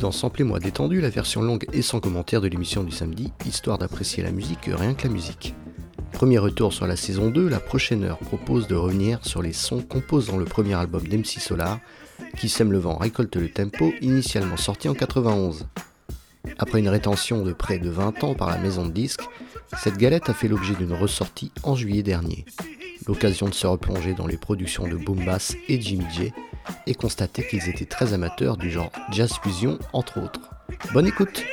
dans Samplez-moi détendu, la version longue et sans commentaire de l'émission du samedi, histoire d'apprécier la musique rien que la musique. Premier retour sur la saison 2, la prochaine heure propose de revenir sur les sons composant le premier album d'MC Solar, qui sème le vent récolte le tempo, initialement sorti en 91. Après une rétention de près de 20 ans par la maison de disques, cette galette a fait l'objet d'une ressortie en juillet dernier. L'occasion de se replonger dans les productions de Boom Bass et Jimmy J et constater qu'ils étaient très amateurs du genre jazz fusion entre autres. Bonne écoute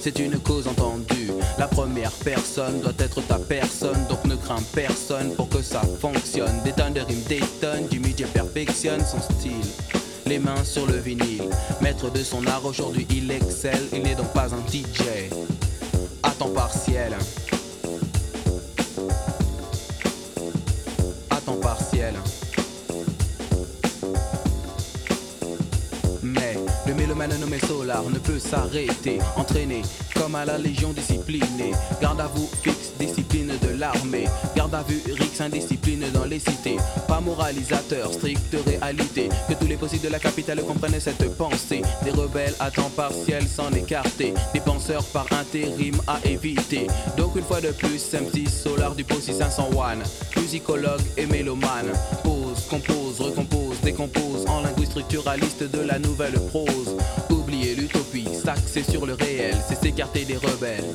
C'est une cause entendue. La première personne doit être ta personne, donc ne crains personne pour que ça fonctionne. Des tonnes de rimes détonnent, du média perfectionne son style. Les mains sur le vinyle, maître de son art aujourd'hui il excelle, il n'est donc pas un DJ. À temps partiel. Mélomane nommé Solar ne peut s'arrêter, entraîné comme à la légion disciplinée. Garde à vous fixe, discipline de l'armée. Garde à vue, rix, indiscipline dans les cités. Pas moralisateur, stricte réalité. Que tous les possibles de la capitale comprennent cette pensée. Des rebelles à temps partiel s'en écarter. Des penseurs par intérim à éviter. Donc une fois de plus, MC Solar du Possi 501. Musicologue et mélomane. Pose, compose, recompose, décompose en linguiste structuraliste de la nouvelle prose. Oublier l'utopie, s'axer sur le réel, c'est s'écarter des rebelles.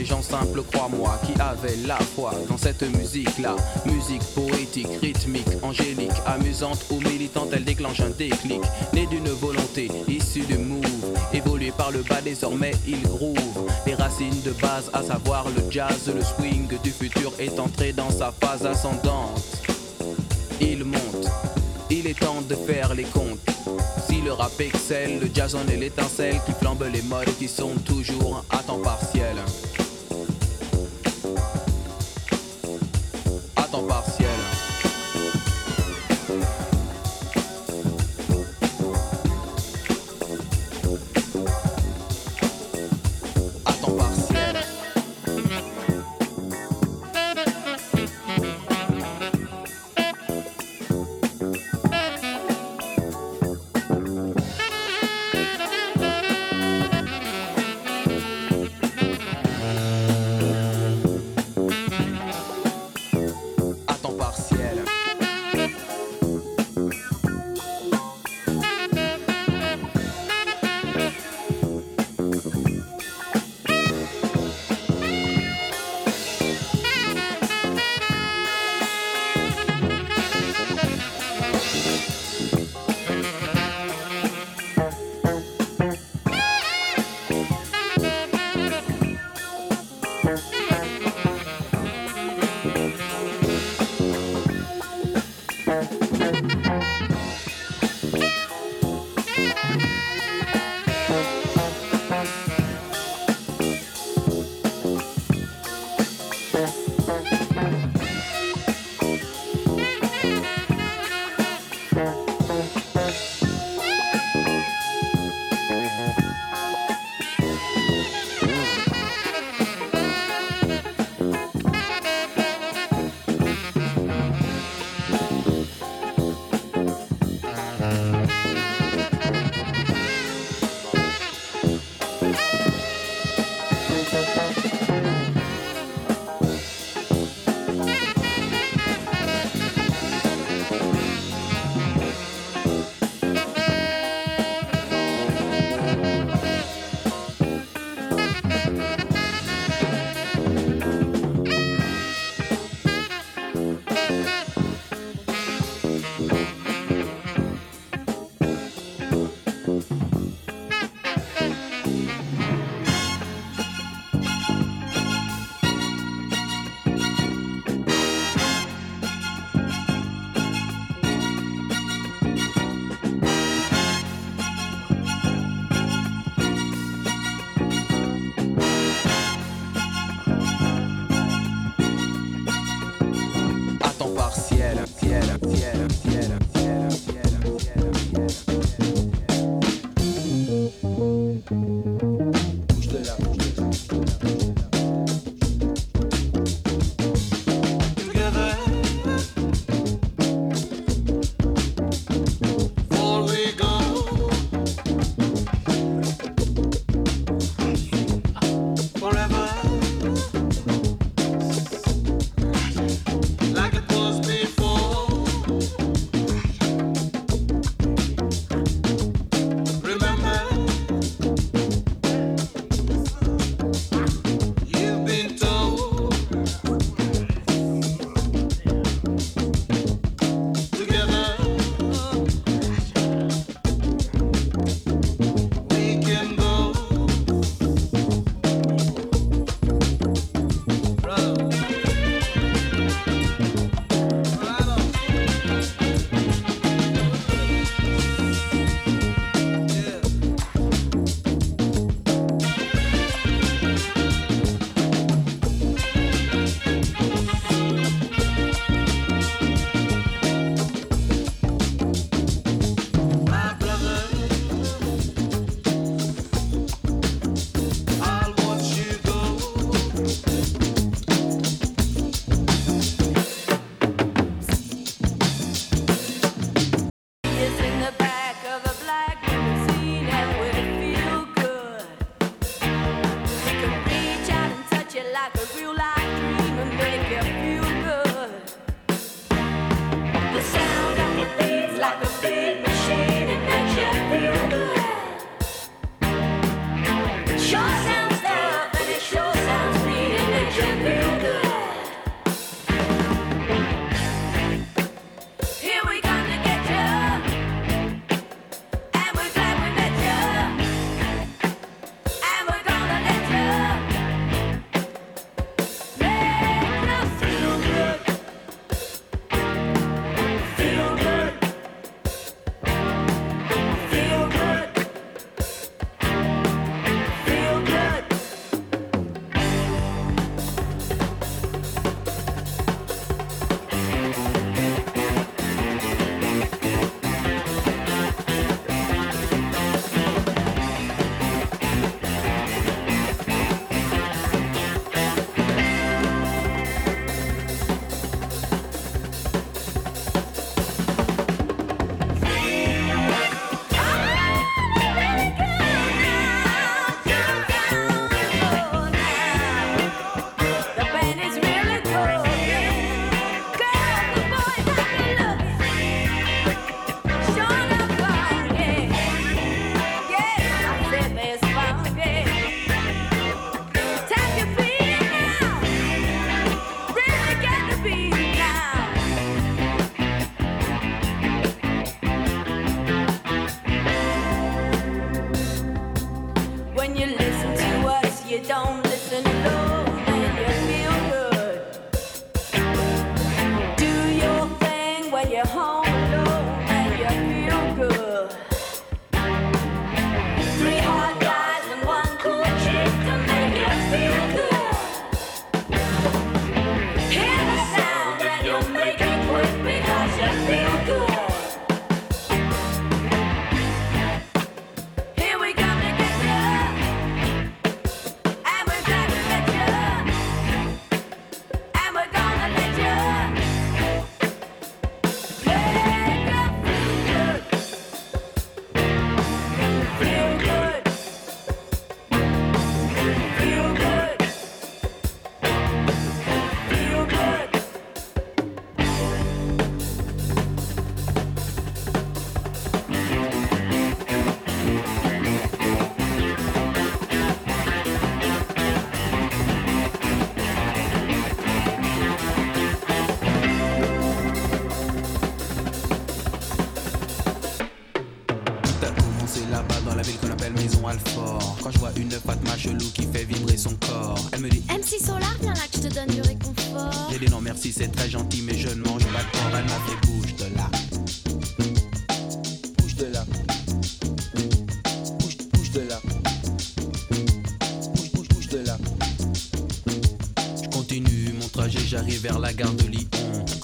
Des gens simples, crois-moi, qui avaient la foi dans cette musique-là. Musique poétique, rythmique, angélique, amusante ou militante, elle déclenche un déclic, né d'une volonté issue du move. Évolué par le bas, désormais il groove. Les racines de base, à savoir le jazz, le swing du futur est entré dans sa phase ascendante. Il monte, il est temps de faire les comptes. Si le rap excelle, le jazz en est l'étincelle qui flambe les modes qui sont toujours à temps partiel. Temps partiel.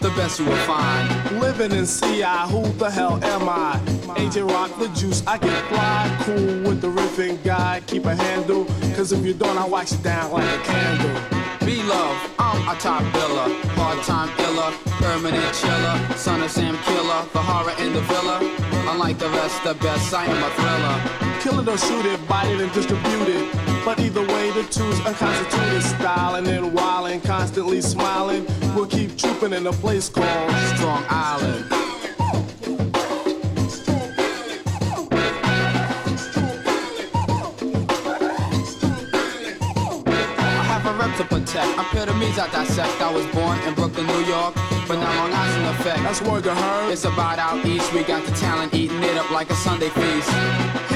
The best you will find. Living in CI, who the hell am I? Agent Rock the juice, I get fly, cool with the riffing guy. Keep a handle, cause if you don't, I'll wax you down like a candle. Be love, I'm a top biller, hard time iller, permanent chiller, son of Sam Killer, the horror in the villa. Unlike the rest, the best, I am a thriller. Kill it or shoot it, buy it and distribute it. But either way, the two's unconstituted style. And and constantly smiling, we'll keep trooping in a place called Strong Island. To protect. I'm epitomes I dissect. I was born in Brooklyn, New York, but now Long Island effect. That's word to her. It's about out east. We got the talent eating it up like a Sunday feast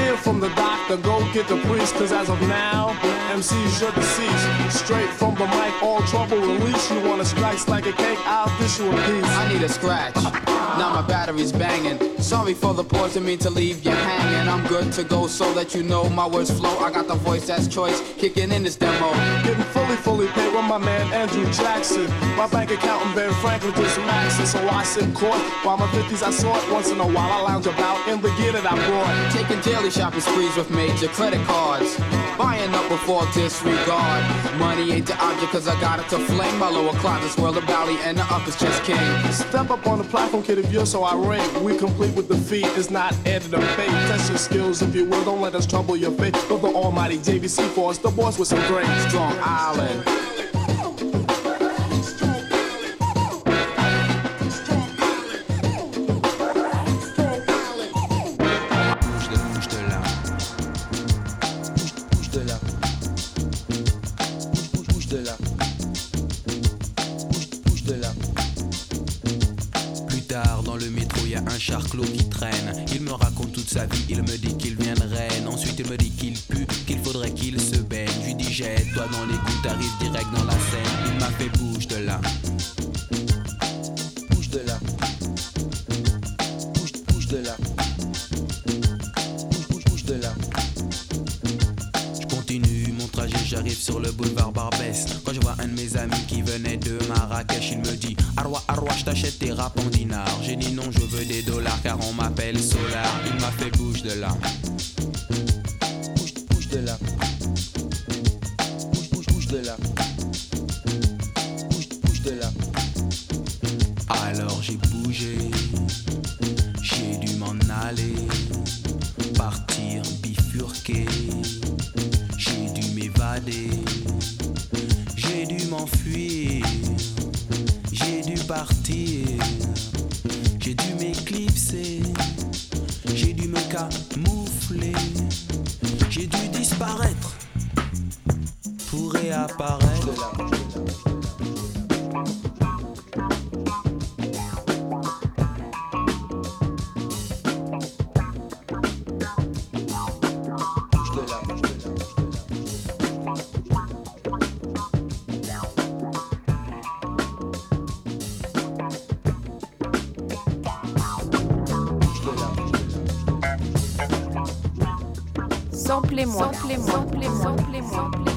hear from the doctor, go get the priest, cause as of now, MC's your deceased. Straight from the mic, all trouble release. You wanna slice like a cake, I'll dish you a piece. I need a scratch. Now my battery's banging. Sorry for the pause, didn't mean to leave you hanging. I'm good to go so that you know my words flow. I got the voice that's choice, kicking in this demo. Getting fully, fully paid with my man Andrew Jackson. My bank account and Ben Franklin just maxing, so I sit court. While my 50s I saw it once in a while, I lounge about in the gear that I brought. Taking daily shopping sprees with major credit cards. Buying up before disregard. Money ain't the object cause I got it to fling. My lower closet's world of valley and the up is just king. Step up on the platform, kid, if you're so irate. We complete with the feet, it's not added to fate. Test your skills if you will, don't let us trouble your faith. But the almighty JVC force, the boss with some great strong island. Samplez-moi, samplez-moi, samplez-moi, samplez-moi,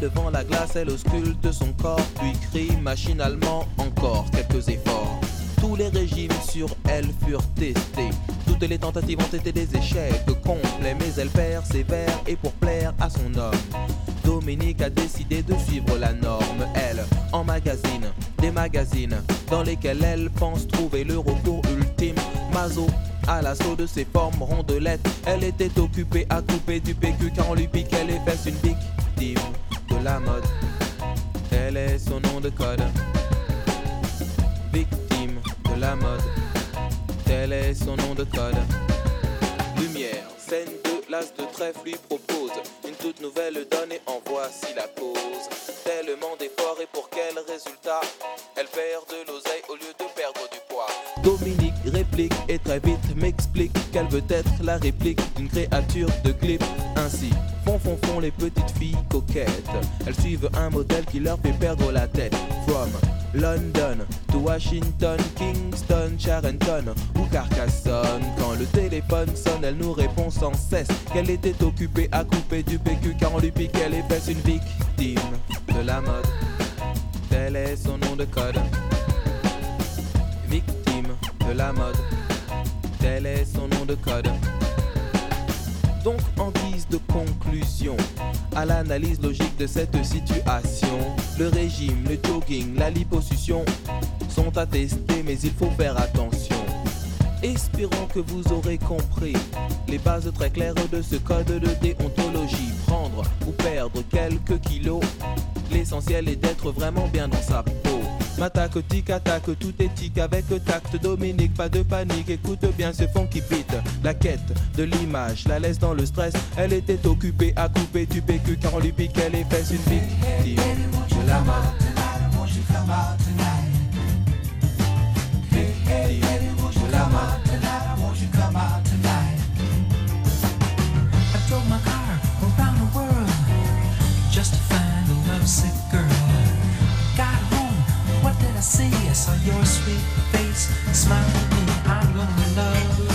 devant la glace, elle ausculte son corps, puis crie machinalement encore quelques efforts. Tous les régimes sur elle furent testés. Toutes les tentatives ont été des échecs complets, mais elle persévère et pour plaire à son homme. Dominique a décidé de suivre la norme, elle, en magazine, des magazines dans lesquels elle pense trouver le recours ultime. Mazo à l'assaut de ses formes rondelettes, elle était occupée à couper du PQ car on lui piquait les fesses une victime la mode. Tel est son nom de code. Victime de la mode. Tel est son nom de code. Lumière, scène de l'as de trèfle lui propose une toute nouvelle donne et en voici la cause. Tellement d'efforts et pour quel résultat? Elle perd de l'oseille au lieu de perdre du poids. Dominique réplique et très vite m'explique qu'elle veut être la réplique d'une créature de clip. Ainsi, font font font les petites filles coquettes. Elles suivent un modèle qui leur fait perdre la tête. From London to Washington, Kingston, Charenton ou Carcassonne. Quand le téléphone sonne, elle nous répond sans cesse qu'elle était occupée à couper du PQ car on lui piquait les fesses une victime de la mode. Tel est son nom de code. Victime la mode. Tel est son nom de code. Donc en guise de conclusion à l'analyse logique de cette situation, le régime, le jogging, la liposuction sont attestés mais il faut faire attention. Espérons que vous aurez compris les bases très claires de ce code de déontologie. Prendre ou perdre quelques kilos, l'essentiel est d'être vraiment bien dans sa peau. M'attaque, tic, attaque, tout éthique avec tact. Dominique, pas de panique, écoute bien ce fond qui beat. La quête de l'image la laisse dans le stress. Elle était occupée à couper du PQ car on lui piquait les fesses. Une victime de girl. I see? I saw your sweet face, smile at me. I'm gonna love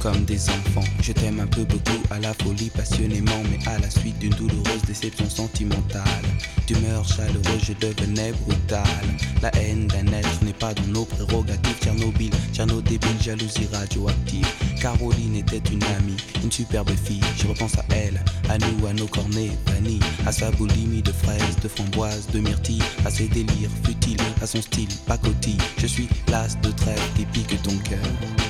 comme des enfants. Je t'aime un peu beaucoup, à la folie passionnément, mais à la suite d'une douloureuse déception sentimentale. D'humeur chaleureuse, je devenais brutal. La haine d'un être n'est pas dans nos prérogatives. Tchernobyl, Tcherno débile, jalousie radioactive. Caroline était une amie, une superbe fille. Je repense à elle, à nous, à nos cornets vanille, à sa boulimie de fraises, de framboises, de myrtilles, à ses délires futiles, à son style pacotille. Je suis l'as de trêve qui pique ton cœur.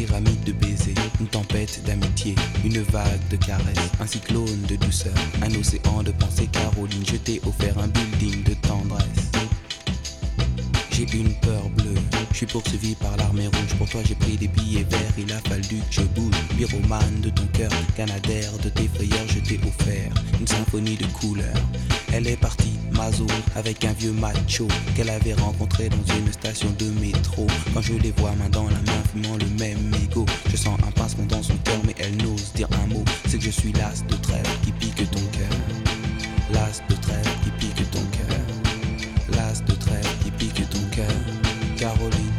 Pyramide de baisers, une tempête d'amitié, une vague de caresses, un cyclone de douceur, un océan de pensée. Caroline, je t'ai offert un building de tendresse. J'ai une peur bleue, je suis poursuivi par l'armée rouge. Pour toi, j'ai pris des billets verts, il a fallu que je bouge. Pyromane de ton cœur, canadaire de tes frayeurs, je t'ai offert une symphonie de couleurs. Elle est partie, Avec un vieux macho qu'elle avait rencontré dans une station de métro. Quand je les vois main dans la main, fumant le même ego, je sens un pincement dans son cœur, mais elle n'ose dire un mot. C'est que je suis l'as de trêve qui pique ton cœur. L'as de trêve qui pique ton cœur. L'as de trêve qui pique ton cœur. Caroline.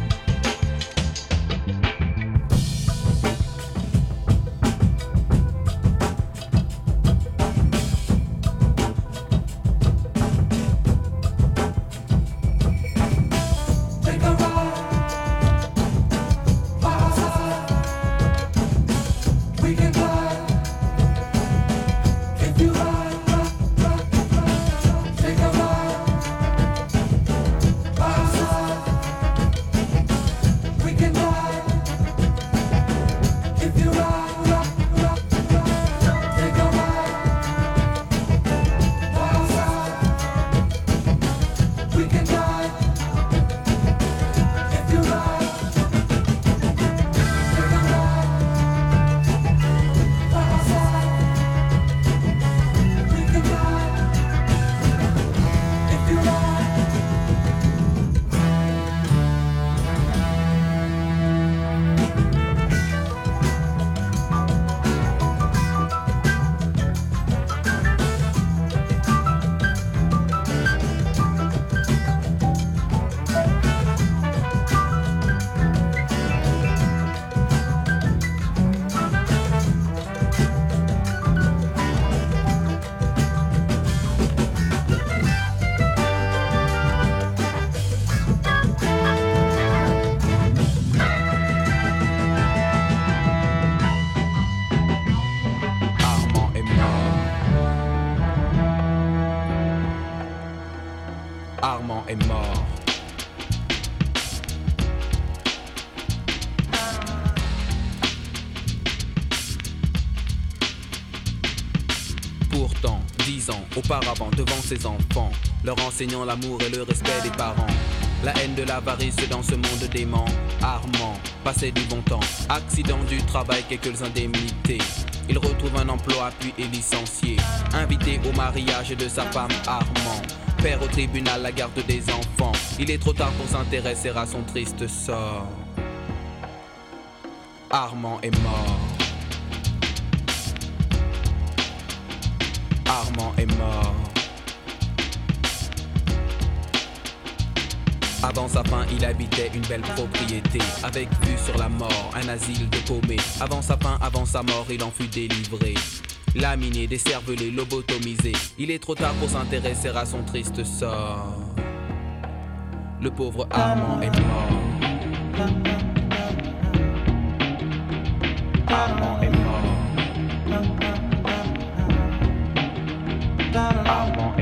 Enfants, leur enseignant l'amour et le respect des parents. La haine de l'avarice dans ce monde dément. Armand, passé du bon temps. Accident du travail, quelques indemnités. Il retrouve un emploi puis est licencié. Invité au mariage de sa femme Armand. Père au tribunal, la garde des enfants. Il est trop tard pour s'intéresser à son triste sort. Armand est mort. Armand est mort. Avant sa fin, il habitait une belle propriété, avec vue sur la mort, un asile de paumés. Avant sa fin, avant sa mort, il en fut délivré. Laminé, décervelé, lobotomisé. Il est trop tard pour s'intéresser à son triste sort. Le pauvre Armand est mort. Est mort. Armand est mort.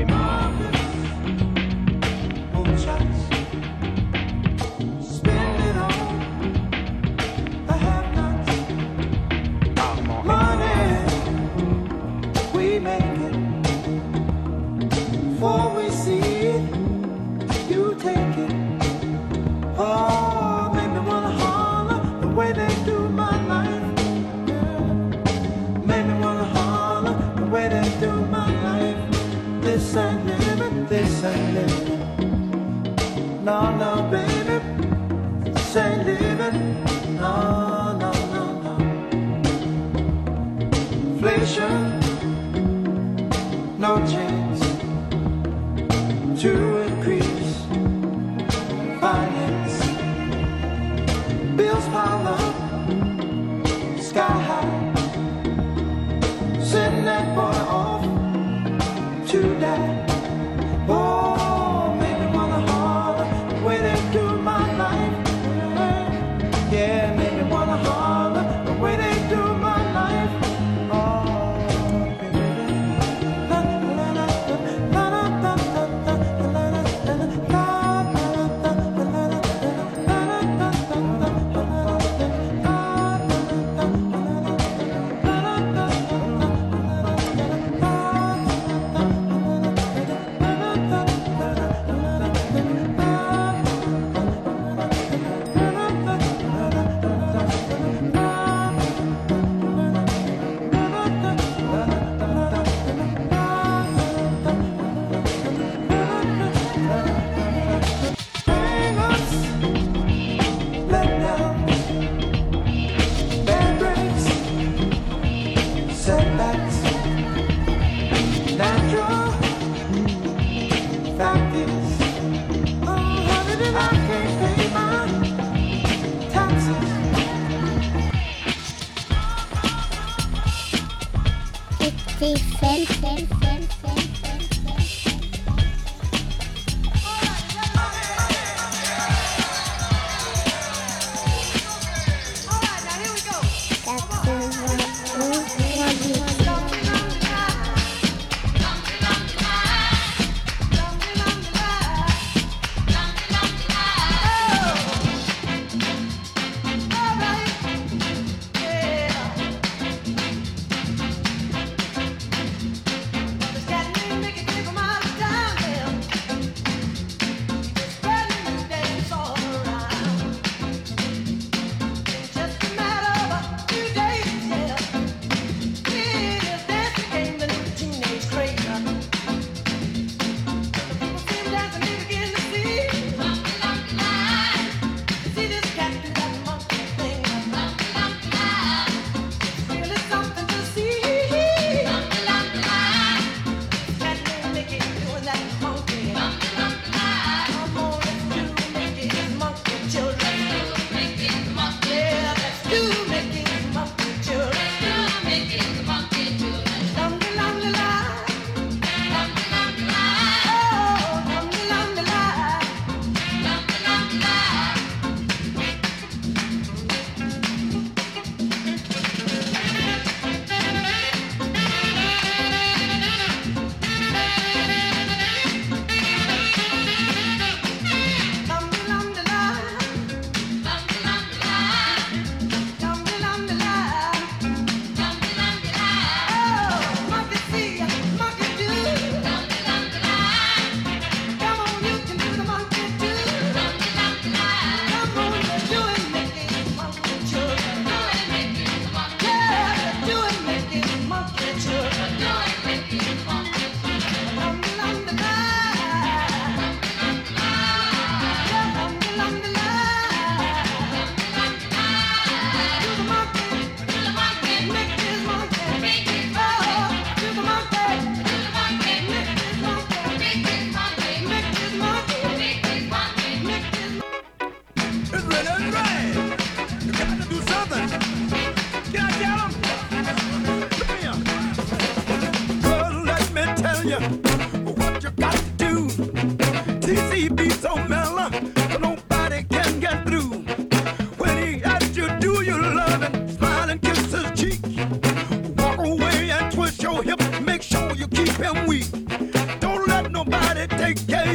No, no, baby, this ain't living. No, no, no, no. Inflation no chance to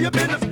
you been a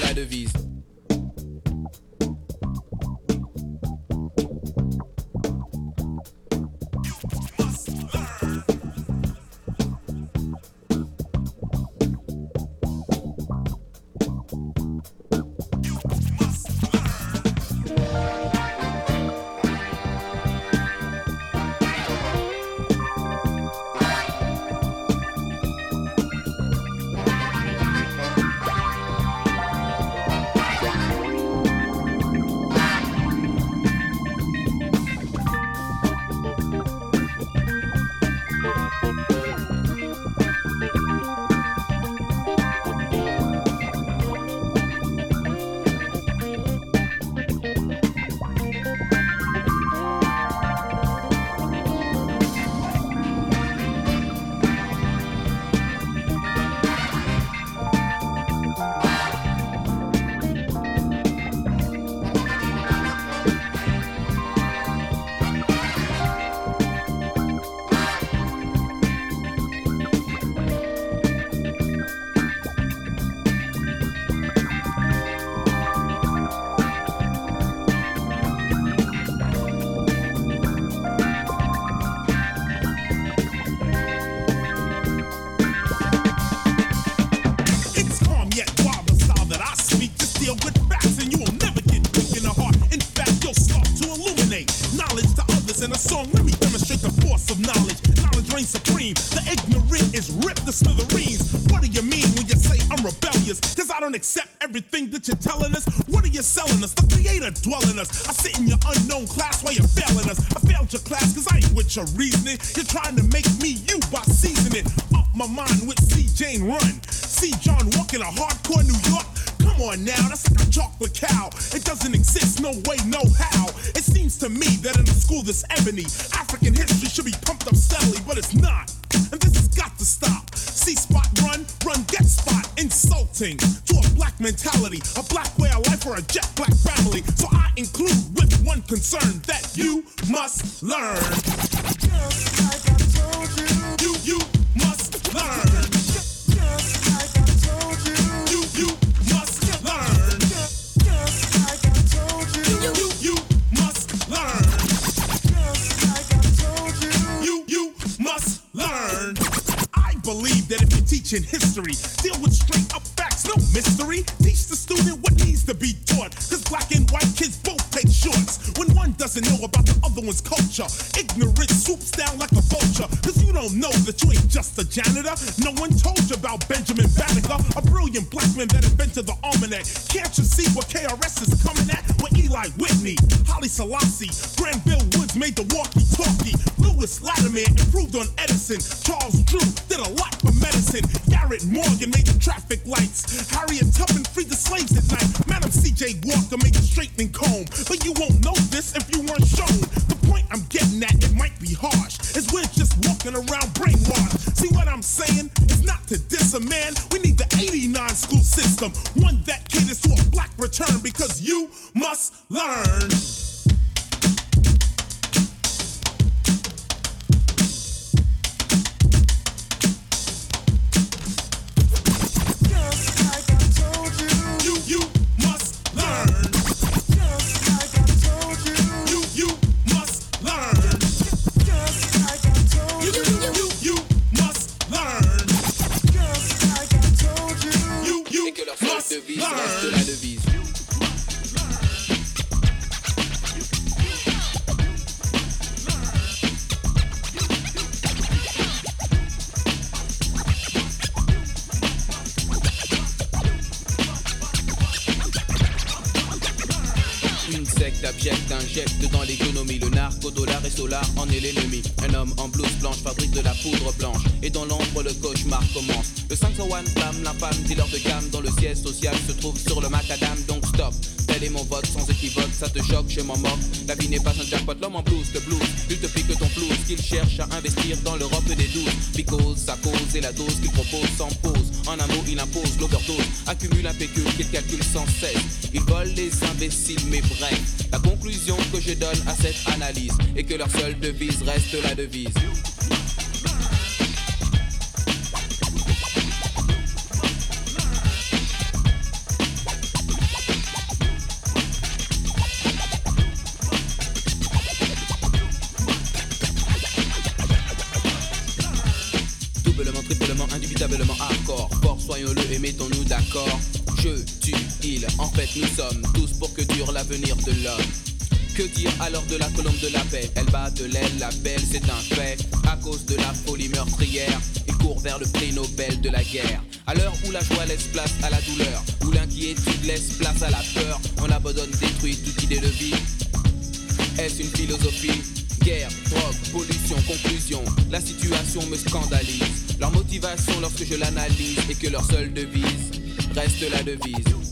la devise. destiny. ancient history. Deal with Une secte abjecte injecte dans l'économie le narco, dollar et solar en est l'ennemi. Un homme en blouse blanche fabrique de la poudre blanche et dans l'ombre le cauchemar commence. Le 501 flamme, l'infâme dealer de gamme dont le siège social se trouve sur le macadam donc stop. Tel est mon vote sans équivoque, ça te choque, je m'en moque. La vie n'est pas un jackpot, l'homme en blouse te blues. Il te pique ton flouze qu'il cherche à investir dans l'Europe des douze. Because sa cause et la dose qu'il propose sans pause. En un mot, il impose l'overdose, accumule un pécule qu'il calcule sans cesse. Il vole les imbéciles, mais bref. La conclusion que je donne à cette analyse est que leur seule devise reste la devise. En fait nous sommes tous pour que dure l'avenir de l'homme. Que dire alors de la colombe de la paix? Elle bat de l'aile, la belle, c'est un fait. À cause de la folie meurtrière, il court vers le prix Nobel de la guerre. À l'heure où la joie laisse place à la douleur, où l'inquiétude laisse place à la peur, on abandonne, détruit toute idée de vie. Est-ce une philosophie? Guerre, drogue, pollution, conclusion, la situation me scandalise. Leur motivation lorsque je l'analyse est que leur seule devise reste la devise.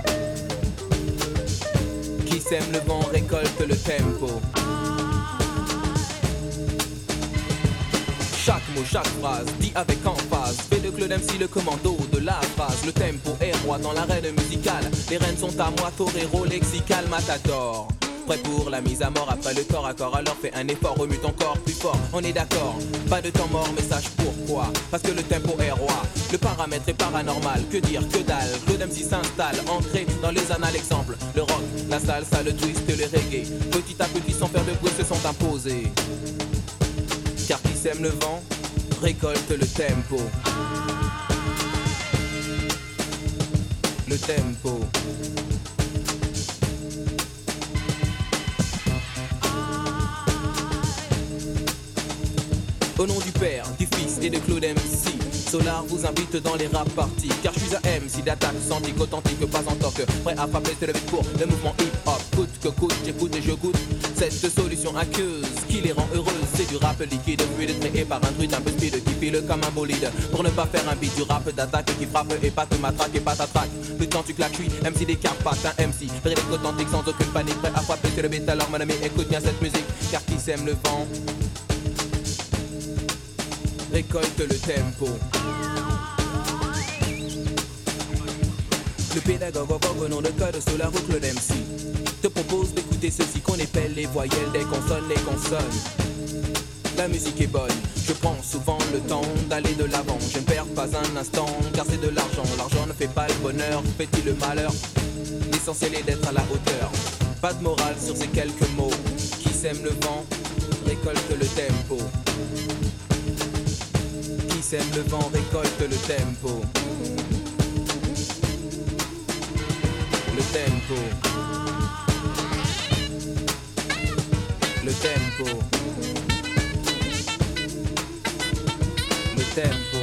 Le vent récolte le tempo. Chaque mot, chaque phrase, dit avec emphase. Fait de Claude MC le commando de la phrase Le tempo est roi dans l'arène musicale. Les rênes sont à moi, torero, lexical, matador Prêt pour la mise à mort. Après le corps à corps Alors fais un effort, remue ton corps plus fort. On est d'accord, pas de temps mort mais sache pourquoi. Parce que le tempo est roi. Le paramètre est paranormal, que dire, que dalle. Claude MC s'installe, ancré dans les annales Exemple, le rock, la salsa, le twist, le reggae. Petit à petit sans faire de bruit se sont imposés. Car qui sème le vent récolte le tempo. Le tempo. Au nom du Père, du Fils et de Claude MC, Solar vous invite dans les rap parties. Car je suis un MC d'attaque, santique, authentique, pas en toque. Prêt à frapper, c'est le beat pour le mouvement hip-hop. Coûte que coûte, j'écoute et je goûte cette solution aqueuse qui les rend heureuses. C'est du rap liquide, fluide, créé par un druide un peu speed qui file comme un bolide. Pour ne pas faire un beat du rap d'attaque qui frappe et pas te matraque et pas t'attraque. Plus temps tu claques, je suis MC des Carpates, un MC. Véridique authentique sans aucune panique, prêt à frapper, c'est le beat. Alors mon ami, écoute bien cette musique, car qui sème le vent? Récolte le tempo. Le pédagogue au nom de code sous la route Claude MC te propose d'écouter ceci qu'on épelle les voyelles des consonnes, les consonnes. La musique est bonne, je prends souvent le temps d'aller de l'avant. Je ne perds pas un instant car c'est de l'argent. L'argent ne fait pas le bonheur, fait-il le malheur? L'essentiel est d'être à la hauteur. Pas de morale sur ces quelques mots. Qui sème le vent récolte le tempo. Le vent récolte le tempo. Le tempo. Le tempo. Le tempo.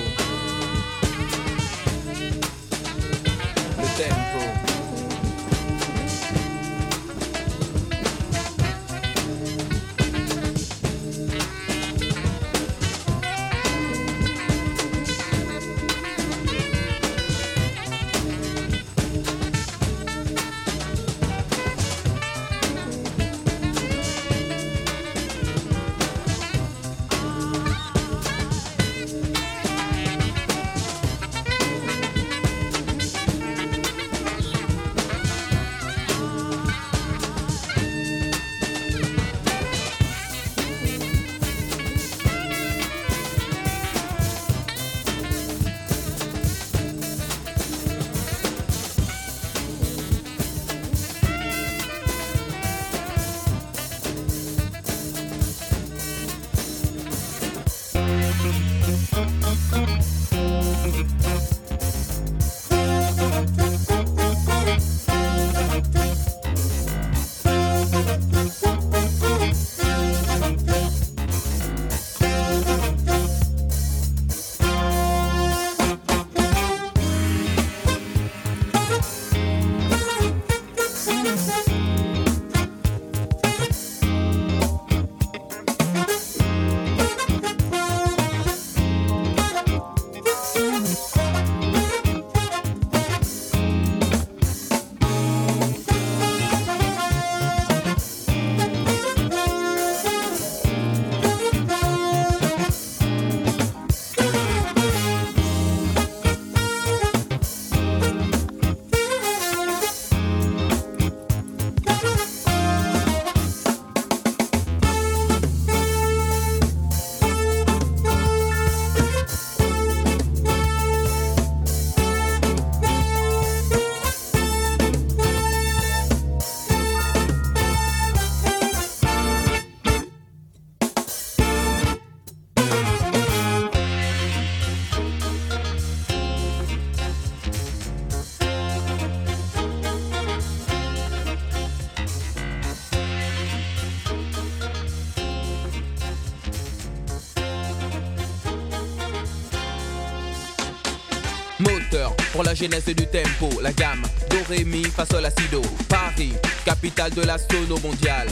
Du tempo, la gamme Do, Ré, Mi, Fa, Sol, Si, Do. Paris, capitale de la sono mondiale.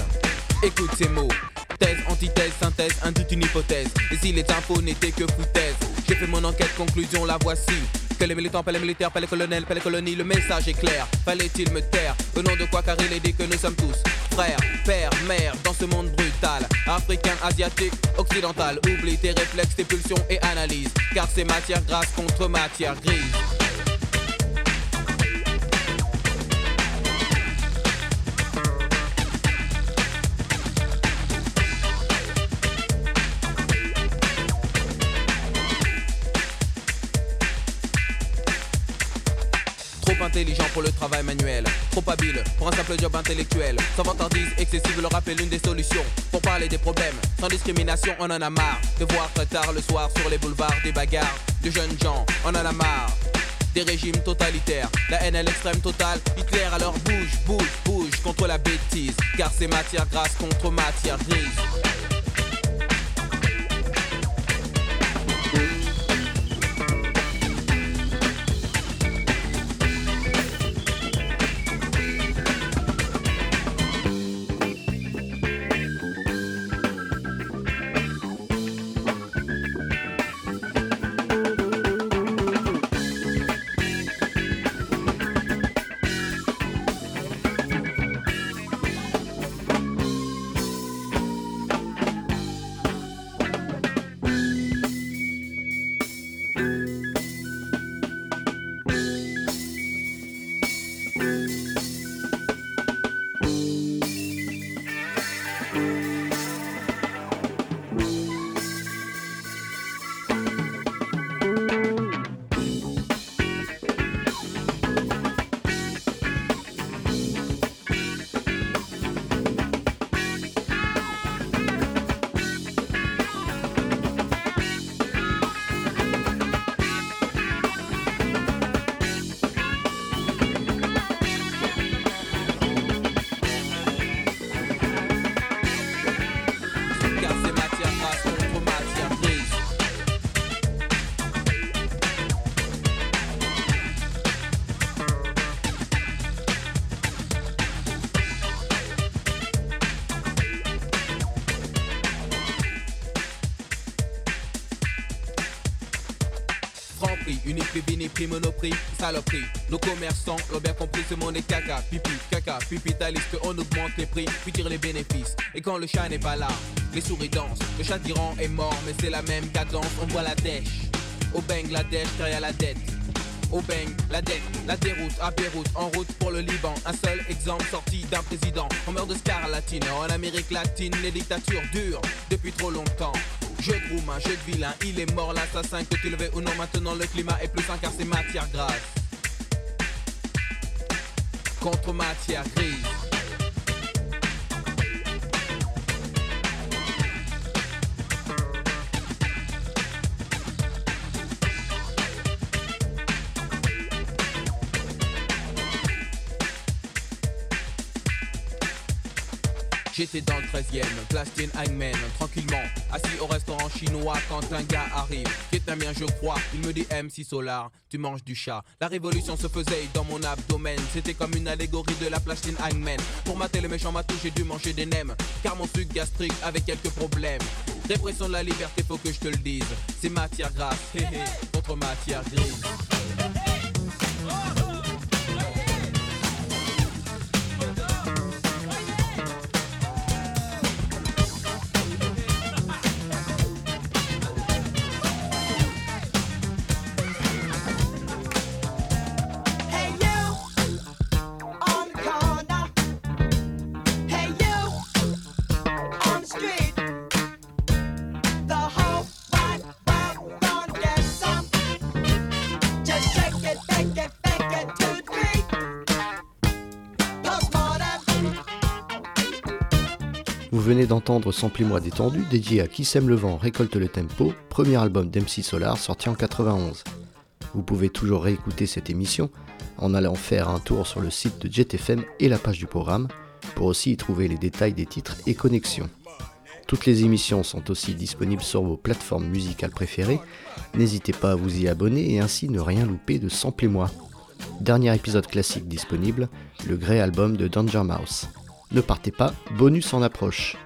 Écoute ces mots. Thèse, antithèse, synthèse, induit une hypothèse. Et si les infos n'étaient que foutaise, j'ai fait mon enquête, conclusion, la voici. Que les militants, pas les militaires, pas les colonels, pas les colonies, le message est clair. Fallait-il me taire? Au nom de quoi car il est dit que nous sommes tous frères, pères, mères dans ce monde brutal. Africain, asiatique, occidental. Oublie tes réflexes, tes pulsions et analyses. Car c'est matière grasse contre matière grise. Pour le travail manuel, trop habile pour un simple job intellectuel. Sans vantardise excessive, le rap est l'une des solutions. Pour parler des problèmes, sans discrimination, on en a marre. De voir très tard le soir sur les boulevards des bagarres de jeunes gens, on en a marre. Des régimes totalitaires, la haine à l'extrême totale. Hitler alors bouge, bouge, bouge contre la bêtise. Car c'est matière grasse contre matière grise. Saloperie. Nos commerçants l'ont bien compris, ce monde est caca, pipi, caca, on augmente les prix, puis tire les bénéfices. Et quand le chat n'est pas là, les souris dansent. Le chat tyran est mort, mais c'est la même cadence, on voit la dèche. Au Bangladesh, derrière la dette. Au bang, la dette, la déroute à Beyrouth, en route pour le Liban. Un seul exemple sorti d'un président. On meurt de scarlatine. En Amérique latine, les dictatures durent depuis trop longtemps. Jeu de room, un jeu de vilain, il est mort l'assassin, que tu le veux ou non, maintenant le climat est plus sain car c'est matière grasse. Contre matière grise. J'étais dans le 13ème, place Tiananmen, tranquillement, assis au restaurant chinois quand un gars arrive. Vietnamien, je crois, il me dit MC Solar, tu manges du chat. La révolution se faisait dans mon abdomen, c'était comme une allégorie de la place Tiananmen. Pour mater le méchant matou, j'ai dû manger des nems, car mon sucre gastrique avait quelques problèmes. Répression de la liberté, faut que je te le dise, c'est matière grasse, hé hé, contre matière grise. D'entendre Samplez-moi détendu, dédié à Qui sème le vent, récolte le tempo, premier album d'MC Solar sorti en 91. Vous pouvez toujours réécouter cette émission en allant faire un tour sur le site de JetFM et la page du programme pour aussi y trouver les détails des titres et connexions. Toutes les émissions sont aussi disponibles sur vos plateformes musicales préférées. N'hésitez pas à vous y abonner et ainsi ne rien louper de Sample moi. Dernier épisode classique disponible, le Grey Album de Danger Mouse. Ne partez pas, bonus en approche.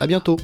A bientôt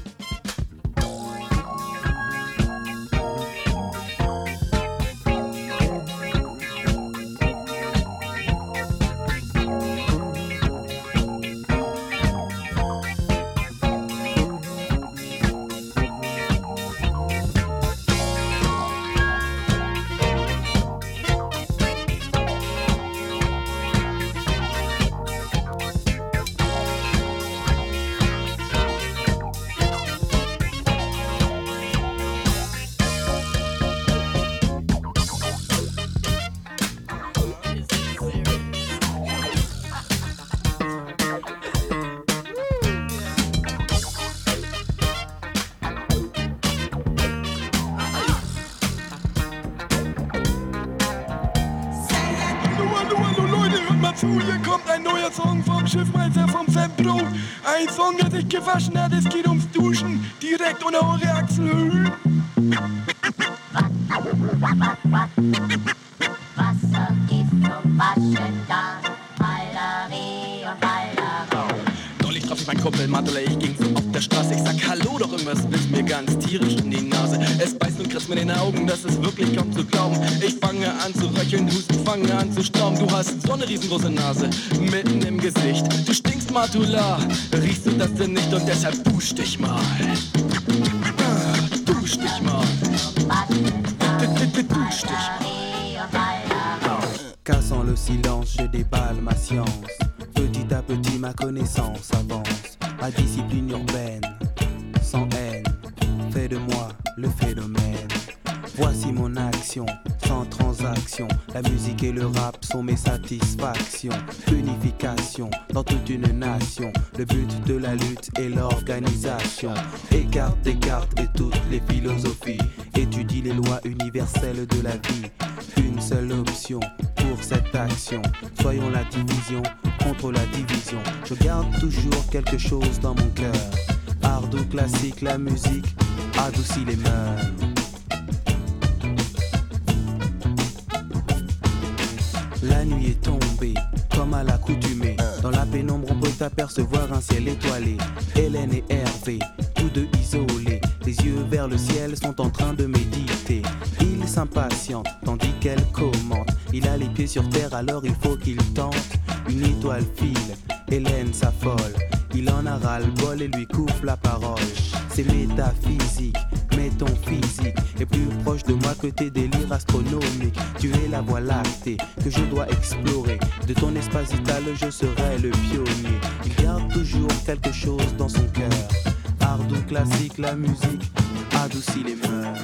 le phénomène. Voici mon action, sans transaction. La musique et le rap sont mes satisfactions. Unification dans toute une nation. Le but de la lutte est l'organisation. Écarte des cartes et toutes les philosophies. Étudie les lois universelles de la vie. Une seule option pour cette action. Soyons la division contre la division. Je garde toujours quelque chose dans mon cœur. Art classique, la musique adoucit les mœurs. La nuit est tombée, comme à l'accoutumée. Dans la pénombre, on peut apercevoir un ciel étoilé. Hélène et Hervé, tous deux isolés, les yeux vers le ciel, sont en train de méditer. Il s'impatiente, tandis qu'elle commente. Il a les pieds sur terre, alors il faut qu'il tente. Une étoile file, Hélène s'affole. Il en a ras-le-bol et lui coupe la parole. C'est métaphysique, mais ton physique est plus proche de moi que tes délires astronomiques. Tu es la voie lactée que je dois explorer. De ton espace vital, je serai le pionnier. Il garde toujours quelque chose dans son cœur. Art ou classique, la musique adoucit les mœurs.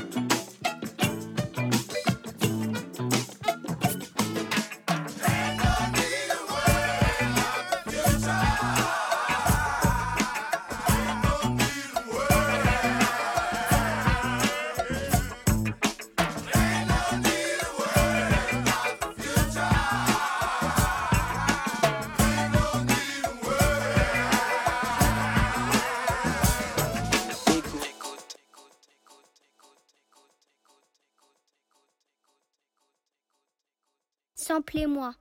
Samplez-moi.